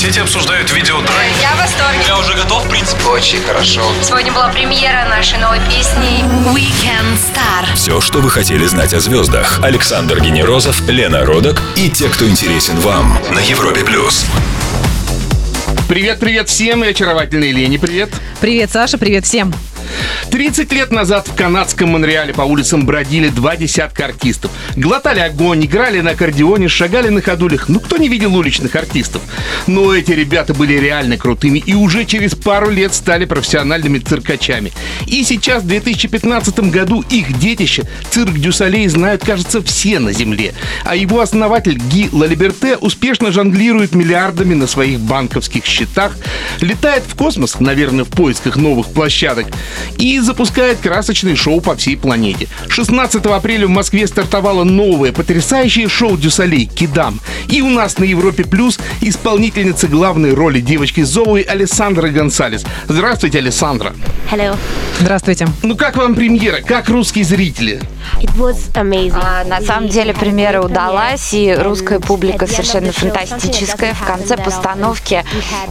соцсети обсуждают видеотрек. Я в восторге. Я уже готов, в принципе. Очень хорошо. Сегодня была премьера нашей новой песни Weekend Star. Все, что вы хотели знать о звездах. Александр Генерозов, Лена Родок и те, кто интересен вам на Европе плюс. Привет, привет всем и очаровательной Лене привет. Привет, Саша, привет всем. 30 лет назад в канадском Монреале по улицам бродили два десятка артистов. Глотали огонь, играли на аккордеоне, шагали на ходулях. Ну, кто не видел уличных артистов? Но эти ребята были реально крутыми и уже через пару лет стали профессиональными циркачами. И сейчас, в 2015 году, их детище, цирк дю Солей, знают, кажется, все на земле. А его основатель Ги Лалиберте успешно жонглирует миллиардами на своих банковских счетах, летает в космос, наверное, в поисках новых площадок, и запускает красочные шоу по всей планете. 16 апреля в Москве стартовало новое потрясающее шоу дю Солей «Кидам». И у нас на Европе Плюс исполнительница главной роли девочки Зоуи Александра Гонсалес. Здравствуйте, Александра. Hello. Здравствуйте. Ну как вам премьера? Как русские зрители? It was amazing. А, на самом деле премьера удалась, и русская публика совершенно фантастическая. В конце постановки,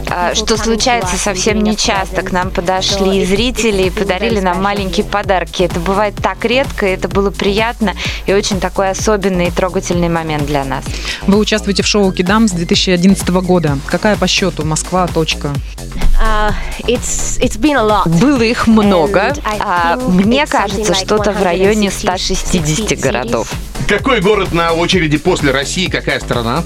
а, что случается совсем нечасто, к нам подошли зрители и подарили нам маленькие подарки. Это бывает так редко, и это было приятно и очень такой особенный и трогательный момент для нас. Вы участвуете в шоу «Кидам» с 2011 года. Какая по счету? Москва, точка. Uh, it's it's been a lot. Было их много. А, Мне кажется, like что-то в районе 160 160 городов. Какой город на очереди после России? Какая страна?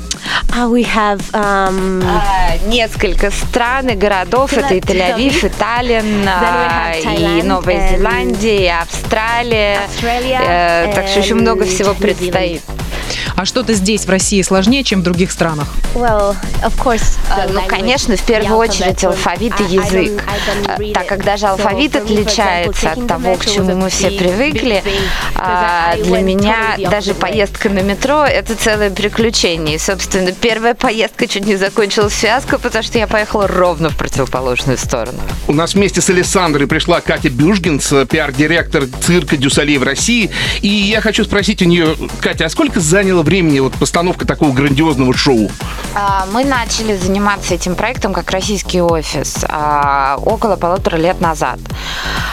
Uh, we have um, А, Несколько стран и городов. Это и Тель-Авив, и Таллин, а, и Новая Зеландия, и Австралия. Australia Э, Так что еще много всего предстоит. А что-то здесь, в России, сложнее, чем в других странах? well, of course. The Ну, конечно, в первую очередь алфавит и I- I don't- язык. I don't А, Так как даже So алфавит example, отличается taking от того, к чему мы все привыкли, а, для меня totally даже поездка на метро – это целое приключение. И, собственно, первая поездка чуть не закончилась фиаско, потому что я поехала ровно в противоположную сторону. У нас вместе с Александрой пришла Катя Бюжгинс, пиар-директор цирка Дюсалей в России. И я хочу спросить у нее, Катя, а сколько заняло времени вот постановка такого грандиозного шоу? А, Мы начали заниматься этим проектом как российский офис а, около полутора лет назад.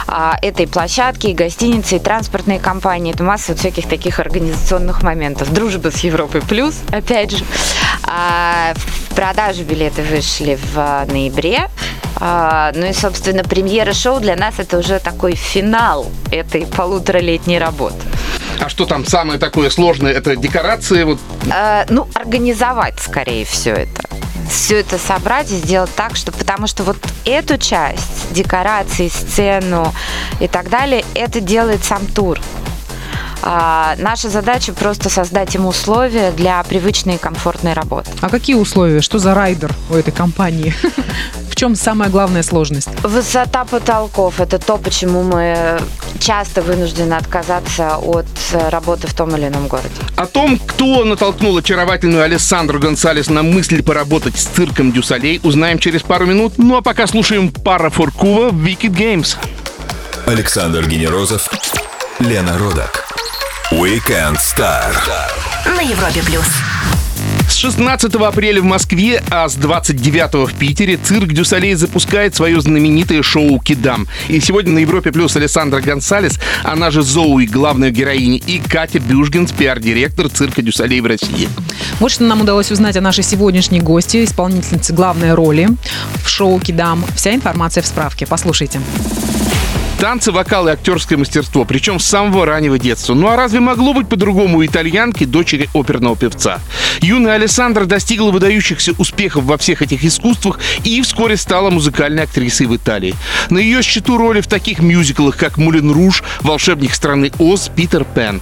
А, Это и площадки, и гостиницы, и транспортные компании, это масса вот всяких таких организационных моментов. Дружба с Европой Плюс, опять же. А, В продажу билеты вышли в а, ноябре. А, Ну и, собственно, премьера шоу для нас это уже такой финал этой полуторалетней работы. А что там самое такое сложное? Это декорации? Вот Э, ну, организовать скорее все это. Все это собрать и сделать так, что потому что вот эту часть, декорации, сцену и так далее, это делает сам тур. А, наша задача просто создать им условия для привычной и комфортной работы. А какие условия? Что за райдер у этой компании? В чем самая главная сложность? Высота потолков – это то, почему мы часто вынуждены отказаться от э, работы в том или ином городе. о том, кто натолкнул очаровательную Александру Гонсалес на мысль поработать с цирком дю Солей, узнаем через пару минут. Ну а пока слушаем Parra for Cuva Wicked Games. Александр Генерозов, Лена Родок. Weekend Star. На Европе Плюс. С 16 апреля в Москве, а с 29 в Питере цирк дю Солей запускает свое знаменитое шоу «Кидам». И сегодня на Европе Плюс Александра Гонсалес, она же Зоуи, главная героиня, и Катя Бюжгинс, пиар-директор цирка Дюсалей в России. Вот что нам удалось узнать о нашей сегодняшней гости, исполнительнице главной роли в шоу «Кидам». Вся информация в справке. Послушайте. Танцы, вокал и актерское мастерство, причем с самого раннего детства. Ну а разве могло быть по-другому у итальянки, дочери оперного певца? Юная Александра достигла выдающихся успехов во всех этих искусствах и вскоре стала музыкальной актрисой в Италии. На ее счету роли в таких мюзиклах, как «Мулен Руж», «Волшебник страны Оз», «Питер Пен».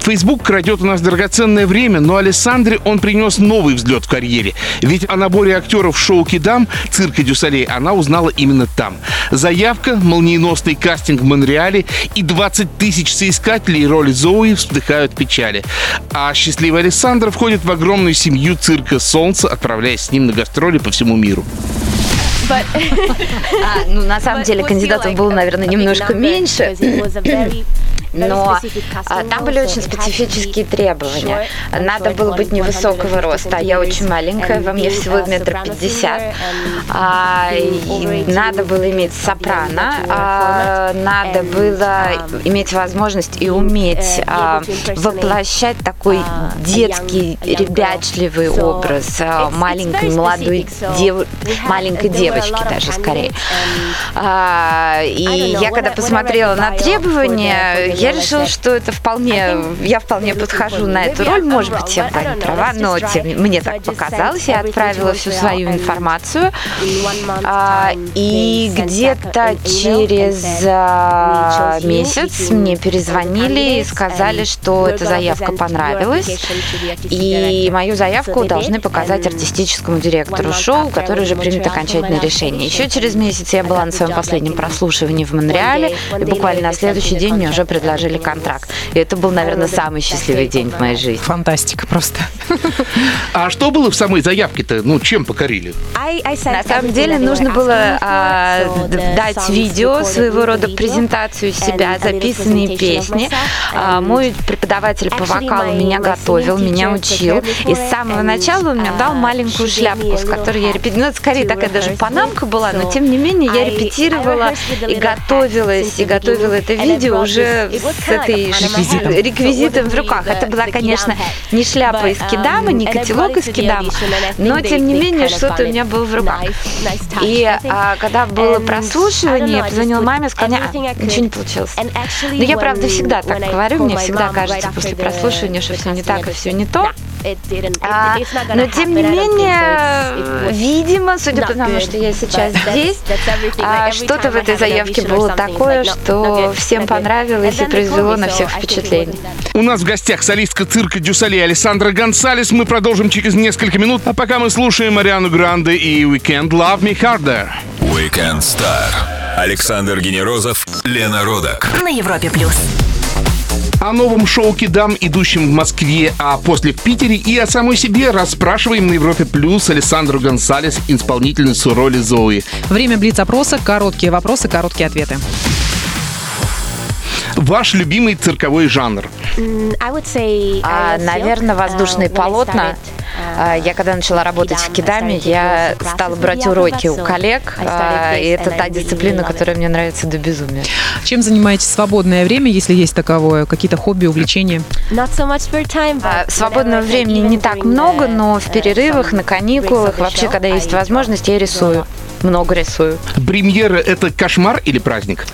Фейсбук крадет у нас драгоценное время, но Александре он принес новый взлет в карьере. Ведь о наборе актеров шоу «Кидам» цирка Дюсалей она узнала именно там. Заявка, молниеносный кастинг в Монреале и 20 тысяч соискателей роли Зои вздыхают печали. А счастливый Александр входит в огромную семью цирка «Солнце», отправляясь с ним на гастроли по всему миру. But А, ну, на самом деле, кандидатов было, наверное, немножко меньше. но а, там были очень специфические требования. Надо было быть невысокого роста, а я очень маленькая, во мне всего метр пятьдесят. А, надо было иметь сопрано, а, надо было иметь возможность и уметь а, воплощать такой детский, ребячливый образ маленькой молодой дев... маленькой девочки даже скорее. И я когда посмотрела на требования, я решила, что это вполне, я вполне подхожу на эту роль. Может быть, я была не права, но тем, мне так показалось. Я отправила всю свою информацию. А, и где-то через а, месяц мне перезвонили и сказали, что эта заявка понравилась. И мою заявку должны показать артистическому директору шоу, который уже примет окончательное решение. Еще через месяц я была на своем последнем прослушивании в Монреале, и буквально на следующий день мне уже предложили контракт. И это был, наверное, самый счастливый день в моей жизни. Фантастика просто. А что было в самой заявке-то? Ну, чем покорили? На самом деле нужно было а, дать видео, своего рода презентацию себя, записанные песни. А, мой преподаватель по вокалу меня готовил, меня учил. И с самого начала он мне дал маленькую шляпку, с которой я репетировала. Ну, это скорее такая даже панамка была, но тем не менее я репетировала и готовилась, и готовила это видео уже с этой реквизитом, реквизитом в руках. Это была, конечно, не шляпа из кидама, не котелок из кидама, но тем не менее что-то у меня было в руках. И а, когда было прослушивание, я позвонила маме, сказала, ничего не получилось. Но я, правда, всегда так говорю, мне всегда кажется после прослушивания, что все не так и все не то. А, но тем не менее, видимо, судя по тому, что я сейчас здесь, а, что-то в этой заявке было такое, что всем понравилось и произвело на всех впечатление. У нас в гостях солистка цирка Дюсале Александра Гонсалес. Мы продолжим через несколько минут. А пока мы слушаем Мариану Гранде и Weekend Love Me Harder. Weekend Star. Александр Генерозов, Лена Родак. На Европе плюс. О новом шоу «Кидам», идущем в Москве, а после в Питере и о самой себе расспрашиваем на Европе Плюс Александру Гонсалес, исполнительницу роли Зои. Время блиц-опроса. Короткие вопросы, короткие ответы. Ваш любимый цирковой жанр? А, наверное, воздушные полотна. А, Я когда начала работать в Кидаме, я стала брать уроки у коллег, а, и это та дисциплина, которая мне нравится до безумия. Чем занимаетесь в свободное время, если есть таковое? Какие-то хобби, увлечения? А, Свободного времени не так много, но в перерывах, на каникулах, вообще, когда есть возможность, я рисую. Много рисую. Премьера — это кошмар или праздник?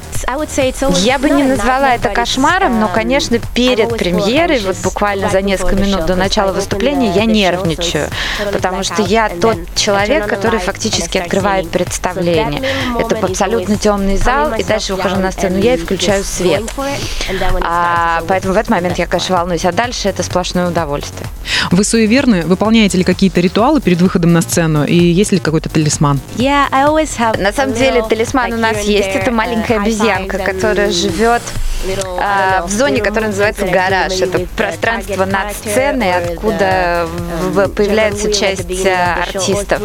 Я бы не назвала это кошмаром, но, конечно, перед премьерой, вот буквально за несколько минут до начала выступления, я нервничаю, потому что я тот человек, который фактически открывает представление. Это абсолютно темный зал, и дальше выхожу на сцену я и включаю свет. А, поэтому в этот момент я, конечно, волнуюсь, а дальше это сплошное удовольствие. Вы суеверны? Выполняете ли какие-то ритуалы перед выходом на сцену? И есть ли какой-то талисман? На самом деле талисман у нас есть. Это маленькая обезьянка, которая живет а, в зоне, которая называется гараж. Это пространство над сценой, откуда появляется часть артистов.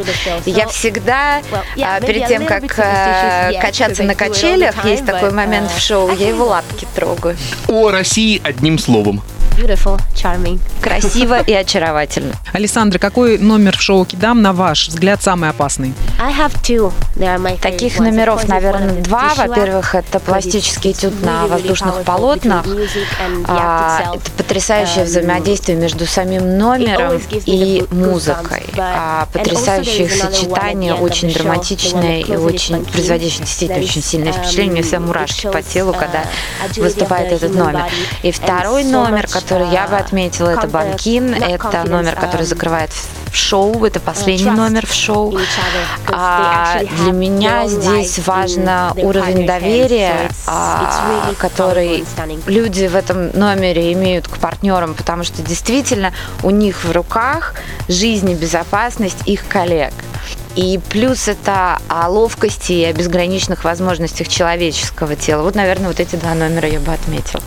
Я всегда, а, перед тем, как а, качаться на качелях, есть такой момент в шоу, я его лапки трогаю. О России одним словом. Красиво и очаровательно. Александра, какой номер в шоу «Кидам» на ваш взгляд самый опасный? Таких номеров, наверное, два. Во-первых, это пластический этюд на воздушных полотнах. А, это потрясающее взаимодействие между самим номером и музыкой. А, потрясающее их сочетание, очень драматичное и очень производящее действительно очень сильное впечатление. У меня все мурашки по телу, когда выступает этот номер. И второй номер, который я бы отметила, это Банкин. Это номер, который закрывает в шоу. Это последний номер в шоу. А для меня здесь важно уровень доверия, а, который люди в этом номере имеют к партнерам, потому что действительно у них в руках жизнь и безопасность их коллег. И плюс это о ловкости и о безграничных возможностях человеческого тела. Вот, наверное, вот эти два номера я бы отметила.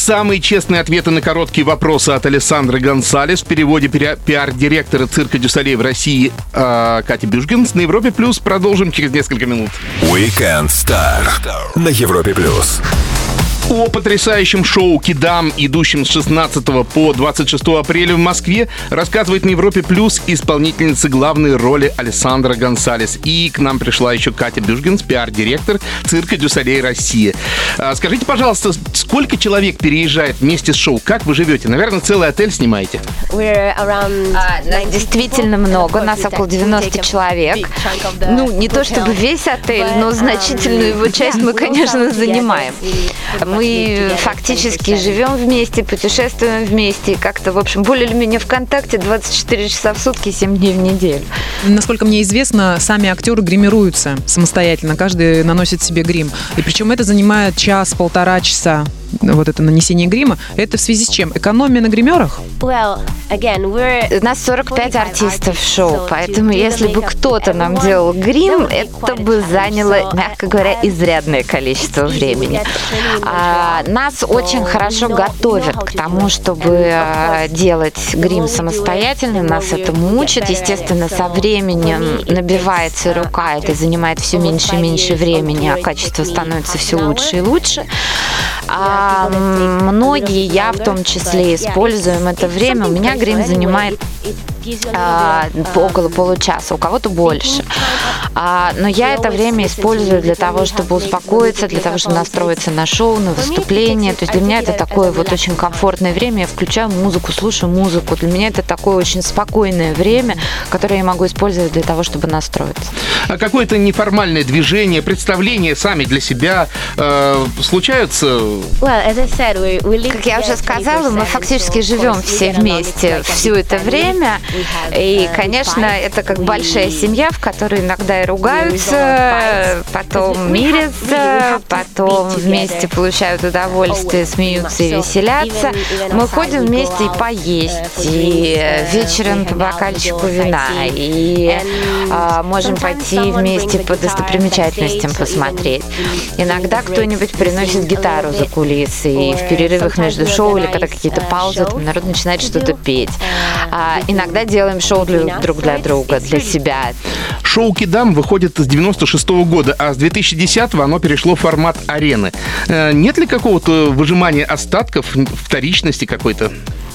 Самые честные ответы на короткие вопросы от Александры Гонсалес в переводе пиар- пиар-директора цирка дю Солей в России э, Кати Бюшгинс на Европе Плюс. Продолжим через несколько минут. Weekend Star на Европе плюс. О потрясающем шоу «Кидам», идущем с 16 по 26 апреля в Москве, рассказывает на Европе Плюс исполнительница главной роли Александра Гонсалес. И к нам пришла еще Катя Бюжгенс, пиар-директор цирка «Дюсалей Россия». А, Скажите, пожалуйста, сколько человек переезжает вместе с шоу? Как вы живете? Наверное, целый отель снимаете? We're around А, нас 90 действительно много, of нас около that we 90 take a человек. Ну, не то чтобы весь отель, но um, значительную его часть мы, конечно, занимаем. live Мы фактически 24/7. живем вместе, путешествуем вместе, как-то, в общем, более или менее ВКонтакте 24 часа в сутки, 7 дней в неделю. Насколько мне известно, сами актеры гримируются самостоятельно. Каждый наносит себе грим. И причем это занимает час-полтора часа. Вот это нанесение грима. Это в связи с чем? Экономия на гримерах? Well, again, we're У нас 45 артистов в шоу, поэтому если бы кто-то нам делал грим, это бы заняло, мягко говоря, as- изрядное количество времени. А, Нас очень хорошо готовят к тому, чтобы делать грим самостоятельно. Нас этому учат. Естественно, со временем набивается uh, рука, это занимает все меньше и меньше времени, а качество становится все лучше и лучше. А, многие, я в том числе, используем это время. У меня грим занимает А, около получаса, у кого-то больше. А, но я это время использую для того, чтобы успокоиться, для того, чтобы настроиться на шоу, на выступление. То есть для меня это такое вот очень комфортное время. Я включаю музыку, слушаю музыку. Для меня это такое очень спокойное время, которое я могу использовать для того, чтобы настроиться. А какое-то неформальное движение, представление сами для себя э, случаются? Как я уже сказала, мы 24/7, фактически живем все вместе все это время. И, uh, конечно, это как большая семья, в которой иногда и ругаются, потом мирятся, потом вместе получают удовольствие, смеются и веселятся. Мы ходим вместе и out, поесть, uh, for и uh, вечером по бокальчику вина, и а, можем пойти вместе по достопримечательностям посмотреть. Иногда кто-нибудь приносит гитару за кулисы, и в перерывах между шоу или когда какие-то uh, паузы, shows народ начинает что-то петь. Uh, А, we иногда делаем шоу для- друг для друга, для себя. Шоу «Кидам» выходит с 96 года, а с 2010 оно перешло в формат арены. Э, Нет ли какого-то выжимания остатков, вторичности какой-то?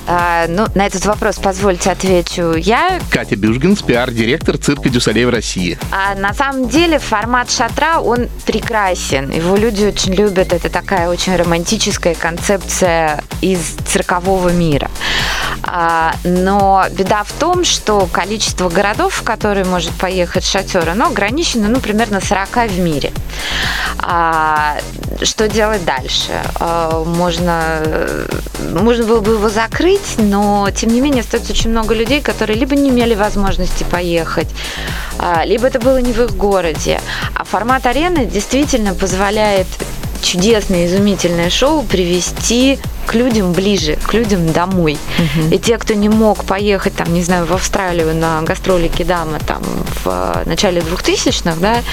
А, ну, на этот вопрос позвольте отвечу я. Катя Бюжгенс, пиар-директор цирка «Дюсалей» в России. А на самом деле формат шатра, он прекрасен. Его люди очень любят. Это такая очень романтическая концепция из циркового мира. А, но беда в том, что количество городов, в которые может поехать шатер, оно ограничено, ну, примерно 40 в мире. А, что делать дальше? А, можно, можно было бы его закрыть, но, тем не менее, остается очень много людей, которые либо не имели возможности поехать, а, либо это было не в их городе. А формат арены действительно позволяет чудесное, изумительное шоу привести к людям ближе, к людям домой. И те, кто не мог поехать, там, не знаю, в Австралию на гастроли Кидама там в э, начале 2000-х, да,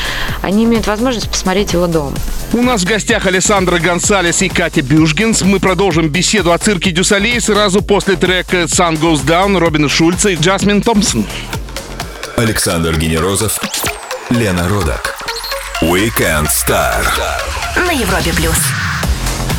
они имеют возможность посмотреть его дома. У нас в гостях Александра Гонсалес и Катя Бюжгенс. Мы продолжим беседу о цирке дю Солей сразу после трека «Sun Goes Down» Робина Шульца и Джасмин Томпсон. Александр Генерозов, Лена Родак. Weekend Star. На Европе плюс.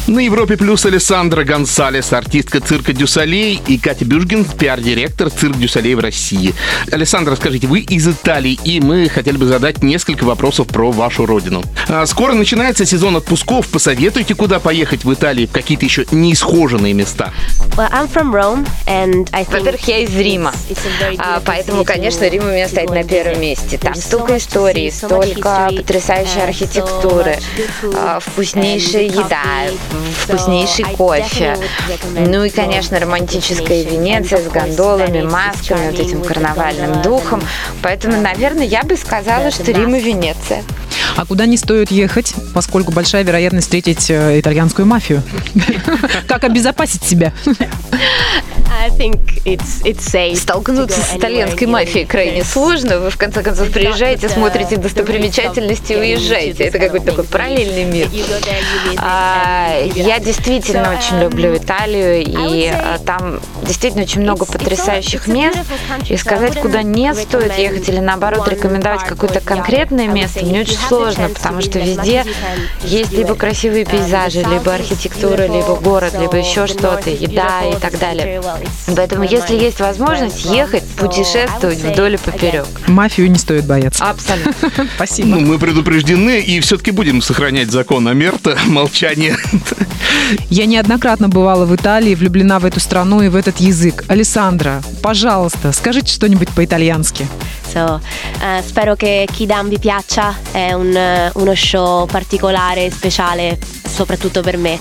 На Европе плюс Александра Гонсалес, артистка цирка дю Солей, и Катя Бюжгин, пиар-директор цирк дю Солей в России. Александра, скажите, вы из Италии, и мы хотели бы задать несколько вопросов про вашу родину. А, Скоро начинается сезон отпусков. Посоветуйте, куда поехать в Италии, в какие-то еще неисхоженные места. Well, I'm from Rome, and I think Во-первых, я из Рима, it's- it's А, поэтому, конечно, Рим у меня стоит на первом месте. Там столько much столько потрясающей архитектуры, а, вкуснейшая еда. Вкуснейший кофе. Ну и, конечно, романтическая. Венеция с гондолами, масками, вот этим карнавальным духом. Поэтому, наверное, я бы сказала, что Рим и. Венеция. А куда не стоит ехать, поскольку большая вероятность встретить э, итальянскую мафию? Как обезопасить себя? Столкнуться с итальянской мафией крайне сложно. Вы, в конце концов, приезжаете, смотрите достопримечательности и уезжаете. Это какой-то такой параллельный мир. А, Я действительно очень um, люблю Италию, и а, там действительно очень много потрясающих мест. И сказать, куда не стоит ехать или наоборот рекомендовать какое-то конкретное место, мне очень сложно, потому что везде есть либо красивые Um, пейзажи, либо архитектура, либо город, либо еще что-то, еда и так далее. Поэтому, если есть возможность ехать, путешествовать вдоль и поперек. Мафию не стоит бояться. Абсолютно. Спасибо. Ну, мы предупреждены и все-таки будем сохранять закон о мерта, молчание. Я неоднократно бывала в Италии, влюблена в эту страну и в этот язык. Алессандра, пожалуйста, скажите что-нибудь по-итальянски. So, eh, spero che Kidam vi piaccia, è un, eh, uno show particolare, speciale, soprattutto per me.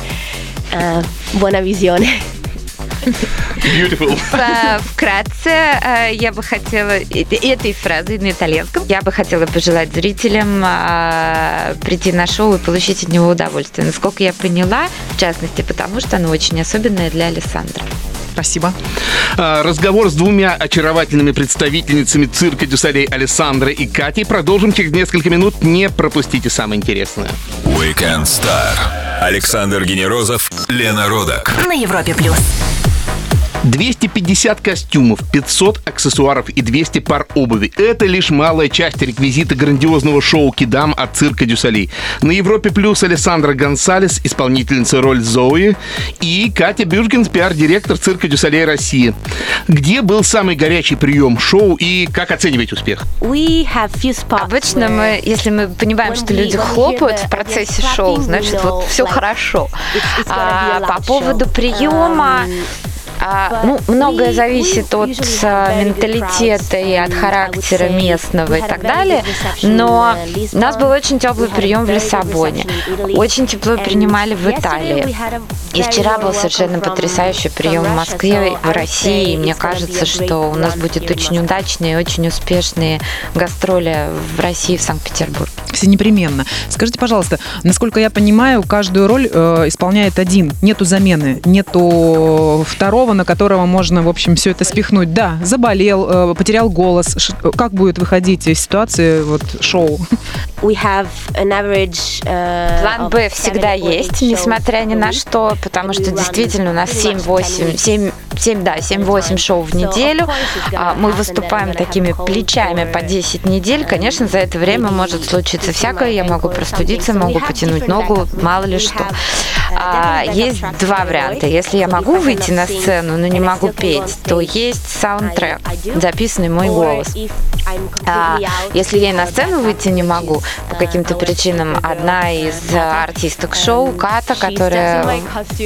Eh, buona visione. Beautiful. Э, Вкратце, э, я бы хотела э- этой фразой на итальянском, я бы хотела пожелать зрителям э, прийти на шоу и получить от него удовольствие. Насколько я поняла, в частности, потому что оно очень особенное для Александра. Спасибо. А, Разговор с двумя очаровательными представительницами цирка Дюсалей Александрой и Катей продолжим через несколько минут. Не пропустите самое интересное. Weekend Star. Александр Генерозов, Лена Родак. На Европе плюс. 250 костюмов, 500 аксессуаров и 200 пар обуви. Это лишь малая часть реквизита грандиозного шоу «Кидам» от цирка дю Солей. На Европе Плюс Александра Гонсалес, исполнительница роль Зои, и Катя Бюргенс, пиар-директор цирка дю Солей России. Где был самый горячий прием шоу и как оценивать успех? We have few spots Обычно мы, если мы понимаем, что люди хлопают в процессе шоу, значит, вот все хорошо. А по поводу приема, а, ну, многое зависит от а, менталитета и от характера местного и так далее. Но у нас был очень теплый прием в Лиссабоне. Очень тепло принимали в Италии. И вчера был совершенно потрясающий прием в Москве, в России. И мне кажется, что у нас будет очень удачные, очень успешные гастроли в России, в Санкт-Петербурге. Все непременно. Скажите, пожалуйста, насколько я понимаю, каждую роль э, исполняет один. Нету замены, нету второго, на которого можно, в общем, все это спихнуть. Да, заболел, э, потерял голос. Ш- как будет выходить из ситуации вот шоу? we have an average, uh, План Б всегда есть, несмотря ни на что, потому что действительно у нас pretty much 7-8, 7, 7, да, 7-8 шоу в неделю. А, Мы выступаем такими плечами по 10 недель. Конечно, за это время может случиться всякое. Я могу простудиться, могу потянуть ногу, мало ли что. uh, А, different Есть два варианта. Если я могу выйти на сцену, но не могу петь, то есть саундтрек, записанный мой голос. А, если я на uh, сцену выйти не могу по uh, каким-то причинам, одна из uh, э, артисток шоу, Ката, которая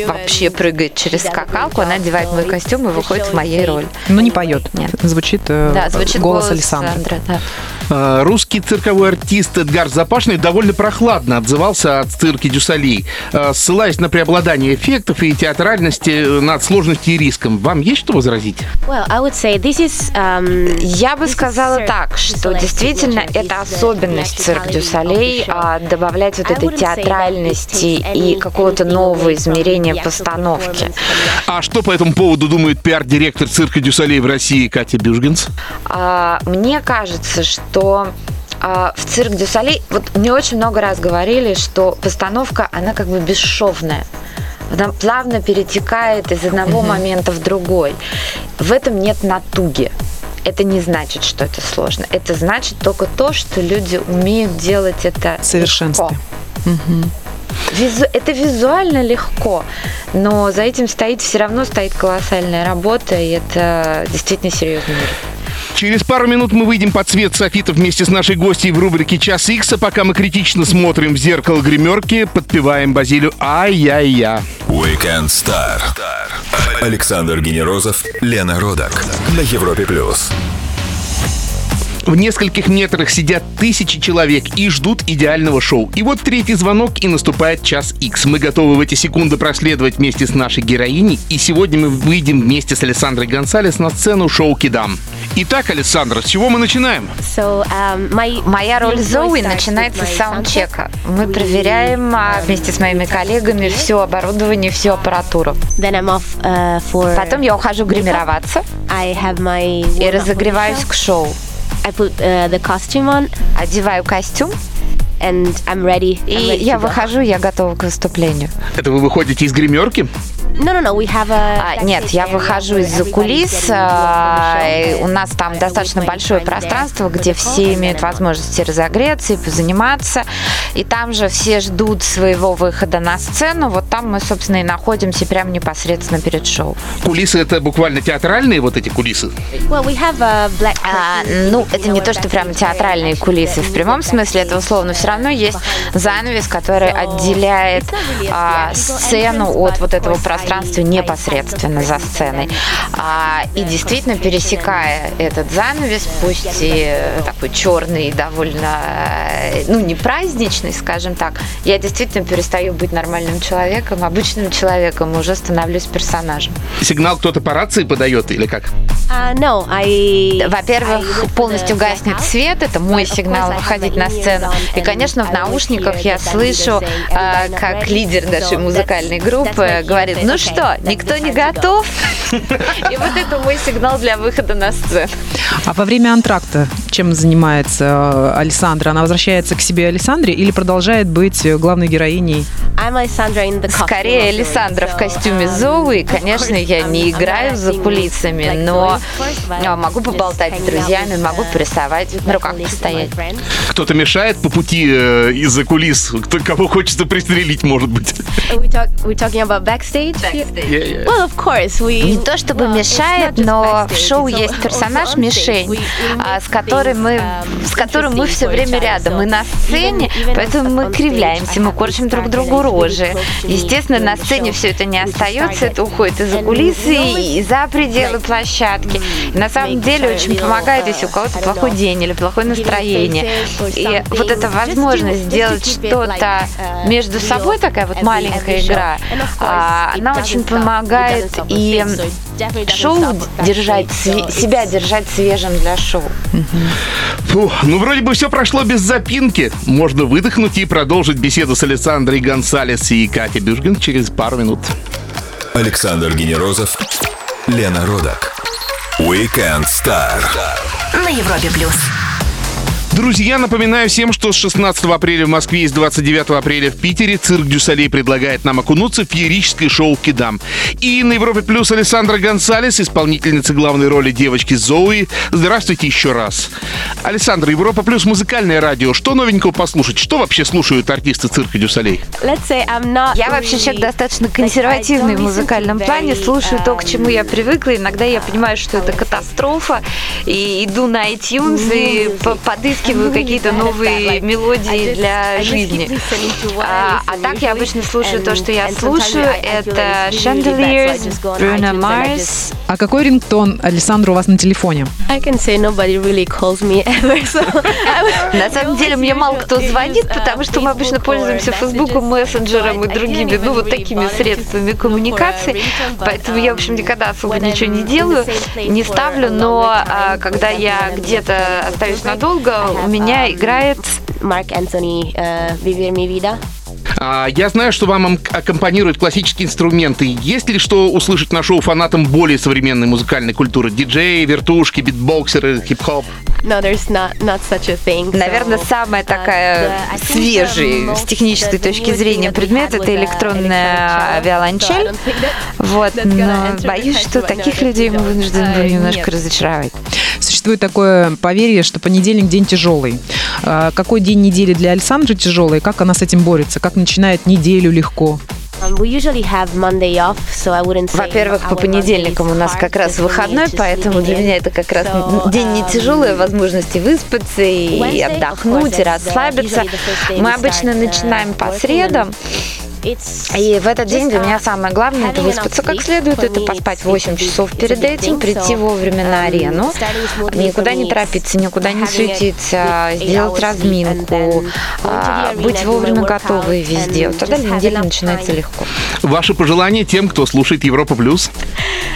вообще прыгает через скакалку, она одевает мой so костюм и выходит в моей роли. Но не поет. Нет. Звучит, э, Да, звучит голос, голос Александры. Сандры, да. А, Русский цирковой артист Эдгар Запашный довольно прохладно отзывался от цирки Дюсалей, а, ссылаясь на преобладание эффектов и театральности э, над сложностью и риском. Вам есть что возразить? Well, I would say this is, um, Я бы сказала так, что действительно это uh, особенность цирк дю theatricality of Солей, the show. а, добавлять вот этой театральности и какого-то нового измерения постановки. А что по этому поводу думает пиар-директор цирка Дюсалей в России Катя Бюжгенс? А, Мне кажется, что а, в цирк дю Солей, вот мне очень много раз говорили, что постановка, она как бы бесшовная. Она плавно перетекает из одного момента в другой. В этом нет натуги. Это не значит, что это сложно. Это значит только то, что люди умеют делать это В совершенстве. легко. Визу- Это визуально легко, но за этим стоит все равно стоит колоссальная работа, и это действительно серьезный мир. Через пару минут мы выйдем под цвет софита вместе с нашей гостьей в рубрике «Час Икс», а пока мы критично смотрим в зеркало гримерки, подпеваем Базилю «Ай-яй-я». Weekend Star. Александр Генерозов, Лена Родак. На Европе плюс. В нескольких метрах сидят тысячи человек и ждут идеального шоу. И вот третий звонок, и наступает час X. Мы готовы в эти секунды проследовать вместе с нашей героиней. И сегодня мы выйдем вместе с Александрой Гонсалес на сцену шоу «Кидам». Итак, Александра, с чего мы начинаем? So, um, my, Моя роль my Зои начинается с саундчека. Мы проверяем а, вместе с моими коллегами все оборудование, всю аппаратуру. Then I'm off uh, for. Потом я ухожу гримироваться I have my. и разогреваюсь к шоу. I put uh, the costume on Одеваю костюм, and I'm ready. и I'm ready я to go. выхожу, я готова к выступлению. Это вы выходите из гримерки? No, no, no. We have a. А, нет, я выхожу из-за кулис. а, и У нас там достаточно большое пространство, где все имеют возможность и разогреться, и позаниматься. И там же все ждут своего выхода на сцену. Вот там мы, собственно, и находимся прямо непосредственно перед шоу. Кулисы это буквально театральные вот эти кулисы? Well, we have a black. А, ну, это не то, что прямо театральные кулисы в прямом смысле этого слова, но все равно есть занавес, который отделяет а, сцену от вот этого пространства непосредственно за сценой. А, и действительно, пересекая этот занавес, пусть и такой черный, довольно, э, ну, не праздничный, скажем так, я действительно перестаю быть нормальным человеком, обычным человеком, уже становлюсь персонажем. Сигнал кто-то по рации подает или как? Uh, no, I. Во-первых, полностью гаснет свет, это мой сигнал выходить на сцену. И, конечно, в I will наушниках я слышу, а, "Everybody not как ready?" лидер нашей музыкальной группы говорит, ну что, "Okay, that's никто не time to go." готов? И вот это мой сигнал для выхода на сцену. А во время антракта чем занимается э, Александра? Она возвращается к себе Александре или продолжает быть главной героиней? I'm Alessandra in the costume Скорее, Александра в костюме um, Зои. of Конечно, я I'm- не играю за кулисами, но могу поболтать с друзьями, with, могу uh, порисовать, на руках постоять. Кто-то мешает по пути э, из-за кулис? Кто, кого хочется пристрелить, может быть? Не то чтобы мешает, но в шоу есть персонаж. Мишень, а, с которой things, мы, с которым мы все время рядом. Мы на сцене, поэтому мы кривляемся, мы корчим друг другу рожи. Естественно, на сцене все это не остается, это уходит и за And кулисы, и за пределы площадки. И на самом деле очень помогает, если у кого-то плохой день или плохое настроение. И вот эта возможность сделать что-то между собой, такая вот маленькая игра, а, она очень помогает и шоу держать, себя держать свежим для шоу. Фу, ну, вроде бы все прошло без запинки. Можно выдохнуть и продолжить беседу с Александрой Гонсалес и Катей Бюжгин через пару минут. Александр Генерозов, Лена Родак. Weekend Star. На Европе плюс. Друзья, напоминаю всем, что с 16 апреля в Москве и с 29 апреля в Питере цирк дю Солей предлагает нам окунуться в феерическое шоу «Кидам». И на Европе Плюс Александра Гонсалес, исполнительница главной роли девочки Зои. Здравствуйте еще раз. Александра, Европа Плюс музыкальное радио. Что новенького послушать? Что вообще слушают артисты цирка дю Солей? Let's say I'm not Я вообще человек достаточно консервативный в музыкальном плане, слушаю то, к um, чему я привыкла. Иногда я понимаю, что это катастрофа, и иду на iTunes и по- подыскиваю какие-то новые мелодии для жизни. А, а так я обычно слушаю то, что я слушаю. Это Chandeliers, Bruno Mars. А какой рингтон, Александра, у вас на телефоне? На самом деле мне мало кто звонит, потому что мы обычно пользуемся Фейсбуком, мессенджером и другими, ну, вот такими средствами коммуникации. Поэтому я, в общем, никогда особо ничего не делаю, не ставлю, но а, когда я где-то остаюсь надолго, у меня играет Mark Anthony, uh, Vivir mi vida. А, я знаю, что вам ам- аккомпанируют классические инструменты. Есть ли что услышать на шоу фанатам более современной музыкальной культуры? Диджеи, вертушки, битбоксеры, хип-хоп? No, there's not not such a thing. Наверное, So, самая uh, такая think свежий с технической точки зрения предмет это uh, электронная виолончель. Вот, но боюсь, что таких людей мы вынуждены будем немножко разочаровать. Существует такое поверье, что понедельник день тяжелый. А Какой день недели для Александры тяжелый? Как она с этим борется? Как начинает неделю легко? Um, Во-первых, по понедельникам у нас как раз выходной, поэтому для меня это как раз день не um, тяжелый, а возможность и выспаться, и отдохнуть, и the- расслабиться. Мы обычно uh, начинаем по средам, И в этот день для меня самое главное это выспаться как следует, это поспать 8 часов перед этим, прийти вовремя на арену, никуда не торопиться, никуда не суетиться, сделать разминку, а, быть вовремя готовы везде. Вот тогда неделя начинается легко. Ваши пожелания тем, кто слушает Европа Плюс?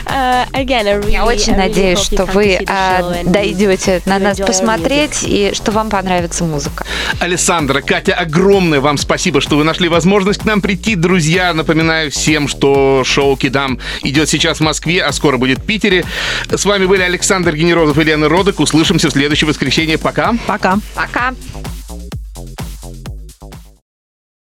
Я очень надеюсь, что вы а, дойдете на нас посмотреть и что вам понравится музыка. Александра, Катя, огромное вам спасибо, что вы нашли возможность к нам прийти. Друзья, напоминаю всем, что шоу «Кидам» идет сейчас в Москве, а скоро будет в Питере. С вами были Александр Генерозов и Лена Родок. Услышимся в следующее воскресенье. Пока. Пока. Пока.